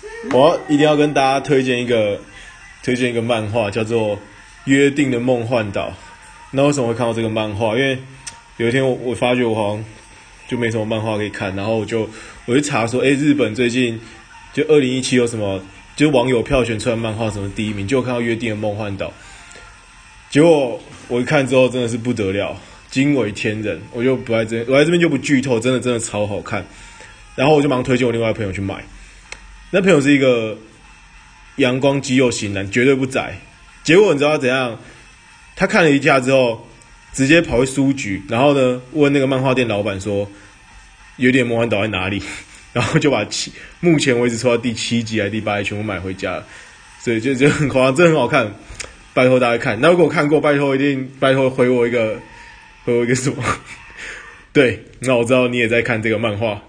我一定要跟大家推荐一个，推荐一个漫画，叫做《约定的梦幻岛》。那为什么会看到这个漫画？因为有一天我我发觉我好像就没什么漫画可以看，然后我就我就查说，哎，日本最近就二零一七有什么，就网友票选出来漫画什么第一名，就看到《约定的梦幻岛》。结果我一看之后真的是不得了，惊为天人。我就不在这，我在这边就不剧透，真的真的超好看。然后我就忙推荐我另外一朋友去买。那朋友是一个阳光肌肉型男，绝对不宅。结果你知道他怎样？他看了一下之后，直接跑去书局，然后呢问那个漫画店老板说：“有点魔幻岛在哪里？” 然后就把七目前为止出到第七集还是第八集全部买回家了。所以就就很夸张，真的很好看，拜托大家看。那如果看过，拜托一定拜托回我一个回我一个什么？对，那我知道你也在看这个漫画。